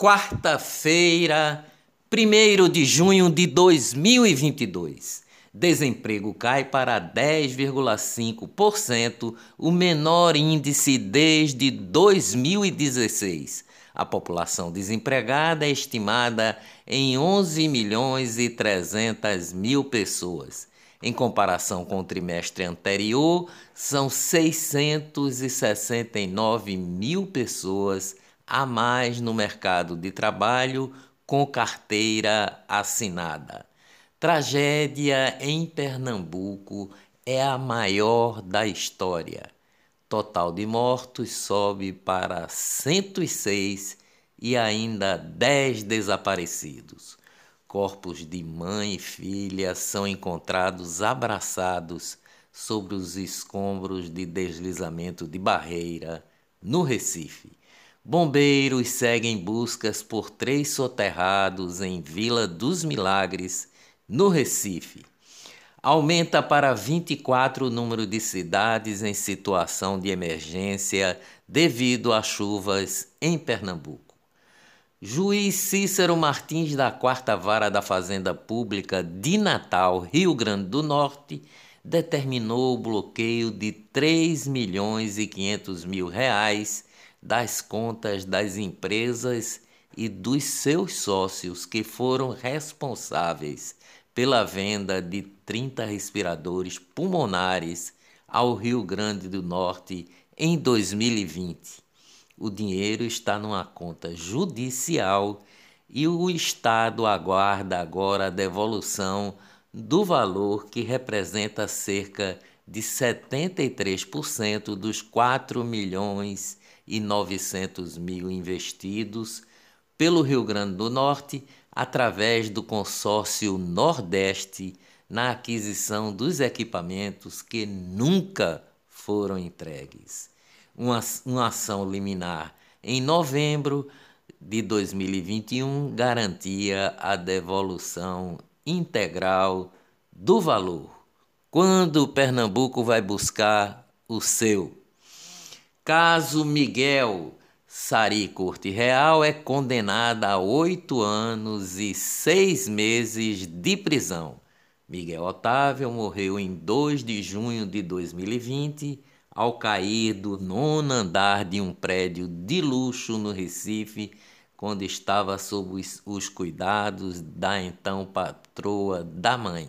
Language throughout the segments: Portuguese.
Quarta-feira, 1 de junho de 2022. Desemprego cai para 10,5%, o menor índice desde 2016. A população desempregada é estimada em 11 milhões e 300 mil pessoas. Em comparação com o trimestre anterior, são 669 mil pessoas a mais no mercado de trabalho com carteira assinada. Tragédia em Pernambuco é a maior da história. Total de mortos sobe para 106 e ainda 10 desaparecidos. Corpos de mãe e filha são encontrados abraçados sobre os escombros de deslizamento de barreira no Recife. Bombeiros seguem buscas por três soterrados em Vila dos Milagres, no Recife. Aumenta para 24 o número de cidades em situação de emergência devido a chuvas em Pernambuco. Juiz Cícero Martins da Quarta Vara da Fazenda Pública de Natal, Rio Grande do Norte, determinou o bloqueio de 3 milhões e 500 mil reais das contas das empresas e dos seus sócios que foram responsáveis pela venda de 30 respiradores pulmonares ao Rio Grande do Norte em 2020. O dinheiro está numa conta judicial e o Estado aguarda agora a devolução do valor que representa cerca de 73% dos 4 milhões e 900 mil investidos pelo Rio Grande do Norte através do consórcio Nordeste na aquisição dos equipamentos que nunca foram entregues. Uma, uma ação liminar em novembro de 2021 garantia a devolução integral do valor. Quando Pernambuco vai buscar o seu? Caso Miguel Sari Corte Real é condenada a oito anos e seis meses de prisão. Miguel Otávio morreu em 2 de junho de 2020 ao cair do nono andar de um prédio de luxo no Recife, quando estava sob os, os cuidados da então patroa da mãe.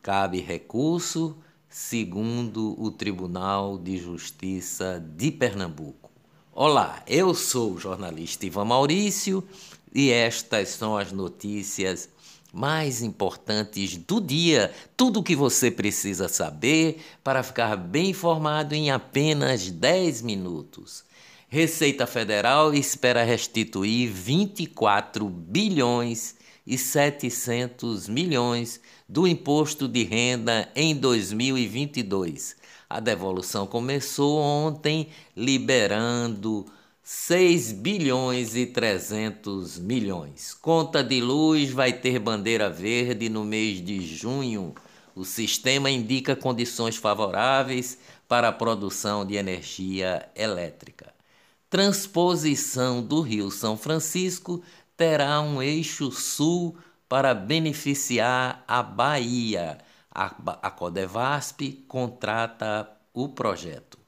Cabe recurso segundo o Tribunal de Justiça de Pernambuco. Olá, eu sou o jornalista Ivan Maurício e estas são as notícias mais importantes do dia, tudo o que você precisa saber para ficar bem informado em apenas 10 minutos. Receita Federal espera restituir 24 bilhões e 700 milhões do imposto de renda em 2022. A devolução começou ontem, liberando 6 bilhões e 300 milhões. Conta de luz vai ter bandeira verde no mês de junho. O sistema indica condições favoráveis para a produção de energia elétrica. Transposição do Rio São Francisco terá um eixo sul para beneficiar a Bahia. A, a Codevasp contrata o projeto.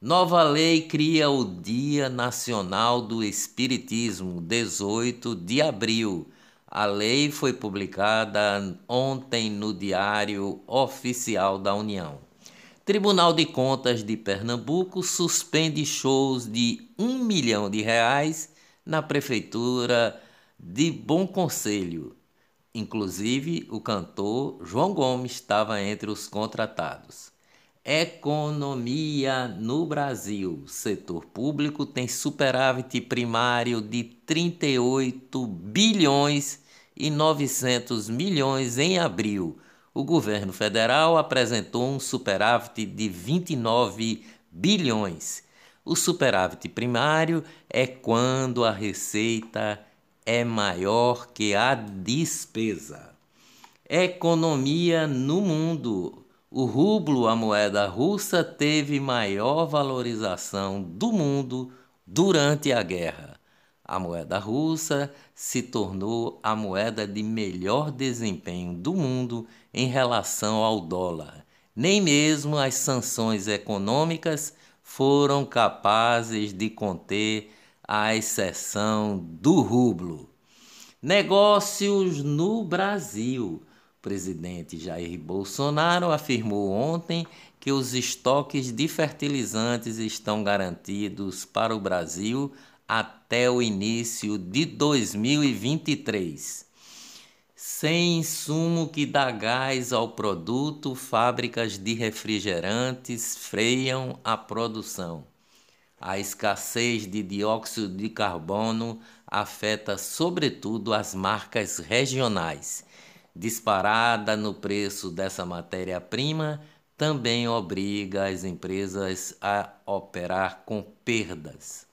Nova lei cria o Dia Nacional do Espiritismo, 18 de abril. A lei foi publicada ontem no Diário Oficial da União. Tribunal de Contas de Pernambuco suspende shows de um milhão de reais na Prefeitura de Bom Conselho. Inclusive, o cantor João Gomes estava entre os contratados. Economia no Brasil. Setor público tem superávit primário de 38 bilhões e 900 milhões em abril. O governo federal apresentou um superávit de 29 bilhões. O superávit primário é quando a receita é maior que a despesa. Economia no mundo. O rublo, a moeda russa, teve maior valorização do mundo durante a guerra. A moeda russa se tornou a moeda de melhor desempenho do mundo em relação ao dólar. Nem mesmo as sanções econômicas foram capazes de conter a exceção do rublo. Negócios no Brasil. O presidente Jair Bolsonaro afirmou ontem que os estoques de fertilizantes estão garantidos para o Brasil até o início de 2023. Sem insumo que dá gás ao produto, fábricas de refrigerantes freiam a produção. A escassez de dióxido de carbono afeta sobretudo as marcas regionais. Disparada no preço dessa matéria-prima também obriga as empresas a operar com perdas.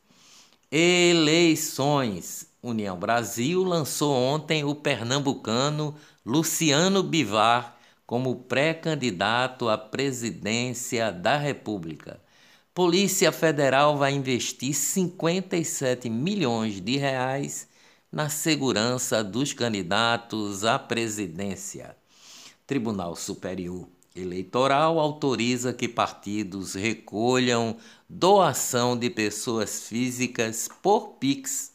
Eleições. União Brasil lançou ontem o pernambucano Luciano Bivar como pré-candidato à presidência da República. Polícia Federal vai investir 57 milhões de reais na segurança dos candidatos à presidência. Tribunal Superior Eleitoral autoriza que partidos recolham doação de pessoas físicas por Pix.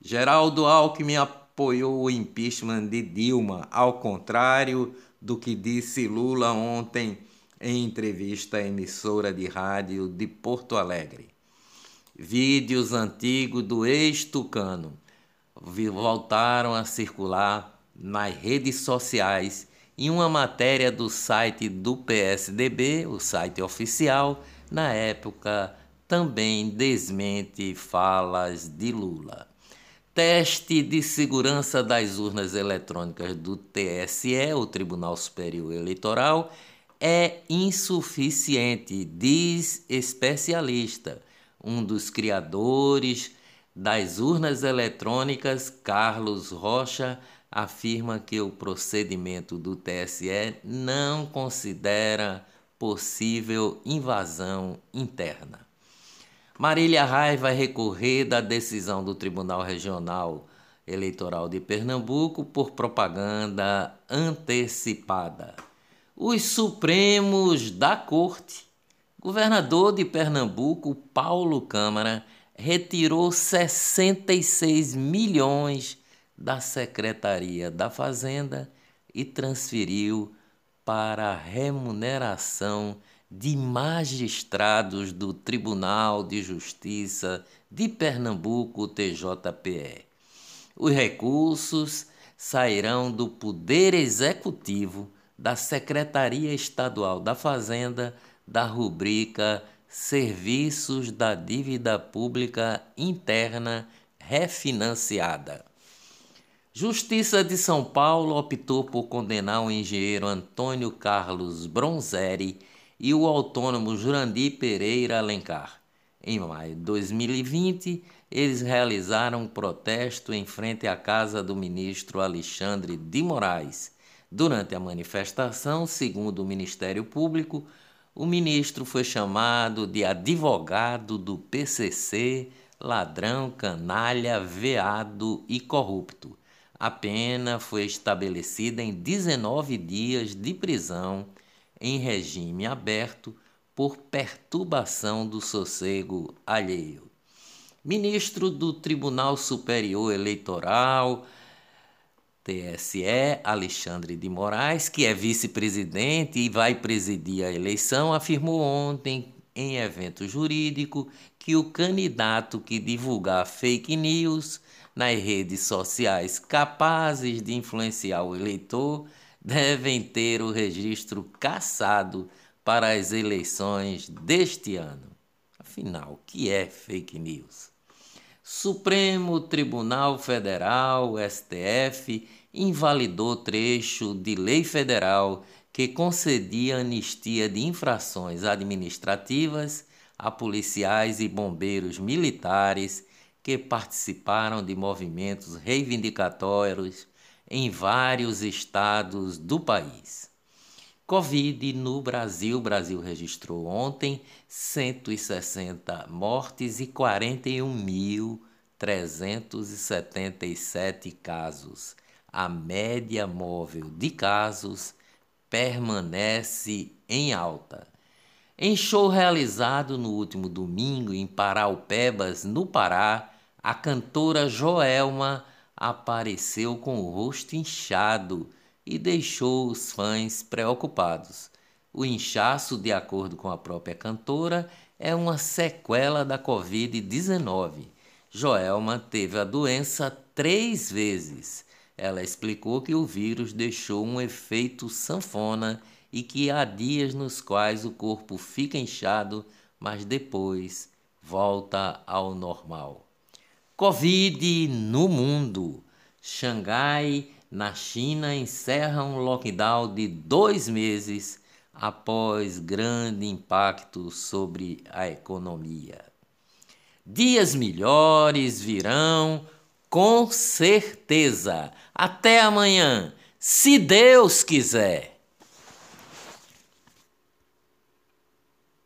Geraldo Alckmin apoiou o impeachment de Dilma, ao contrário do que disse Lula ontem em entrevista à emissora de rádio de Porto Alegre. Vídeos antigos do ex-tucano voltaram a circular nas redes sociais em uma matéria do site do PSDB, o site oficial, na época também desmente falas de Lula. Teste de segurança das urnas eletrônicas do TSE, o Tribunal Superior Eleitoral, é insuficiente, diz especialista. Um dos criadores das urnas eletrônicas, Carlos Rocha, afirma que o procedimento do TSE não considera possível invasão interna. Marília Rai vai recorrer da decisão do Tribunal Regional Eleitoral de Pernambuco por propaganda antecipada. Os Supremos da Corte. Governador de Pernambuco, Paulo Câmara, retirou 66 milhões da Secretaria da Fazenda e transferiu para a remuneração de magistrados do Tribunal de Justiça de Pernambuco, TJPE. Os recursos sairão do Poder Executivo da Secretaria Estadual da Fazenda da rubrica Serviços da Dívida Pública Interna Refinanciada. Justiça de São Paulo optou por condenar o engenheiro Antônio Carlos Bronzeri e o autônomo Jurandir Pereira Alencar. Em maio de 2020, eles realizaram um protesto em frente à casa do ministro Alexandre de Moraes. Durante a manifestação, segundo o Ministério Público, o ministro foi chamado de advogado do PCC, ladrão, canalha, veado e corrupto. A pena foi estabelecida em 19 dias de prisão em regime aberto por perturbação do sossego alheio. Ministro do Tribunal Superior Eleitoral, TSE, Alexandre de Moraes, que é vice-presidente e vai presidir a eleição, afirmou ontem em evento jurídico que o candidato que divulgar fake news nas redes sociais capazes de influenciar o eleitor devem ter o registro cassado para as eleições deste ano. Afinal, o que é fake news? Supremo Tribunal Federal, STF, invalidou trecho de lei federal que concedia anistia de infrações administrativas a policiais e bombeiros militares que participaram de movimentos reivindicatórios em vários estados do país. Covid no Brasil. O Brasil registrou ontem 160 mortes e 41 mil 377 casos. A média móvel de casos permanece em alta. Em show realizado no último domingo em Paraupebas, no Pará, a cantora Joelma apareceu com o rosto inchado e deixou os fãs preocupados. O inchaço, de acordo com a própria cantora, é uma sequela da Covid-19. Joelma teve a doença três vezes. Ela explicou que o vírus deixou um efeito sanfona e que há dias nos quais o corpo fica inchado, mas depois volta ao normal. Covid no mundo. Xangai, na China, encerra um lockdown de dois meses após grande impacto sobre a economia. Dias melhores virão, com certeza. Até amanhã, se Deus quiser.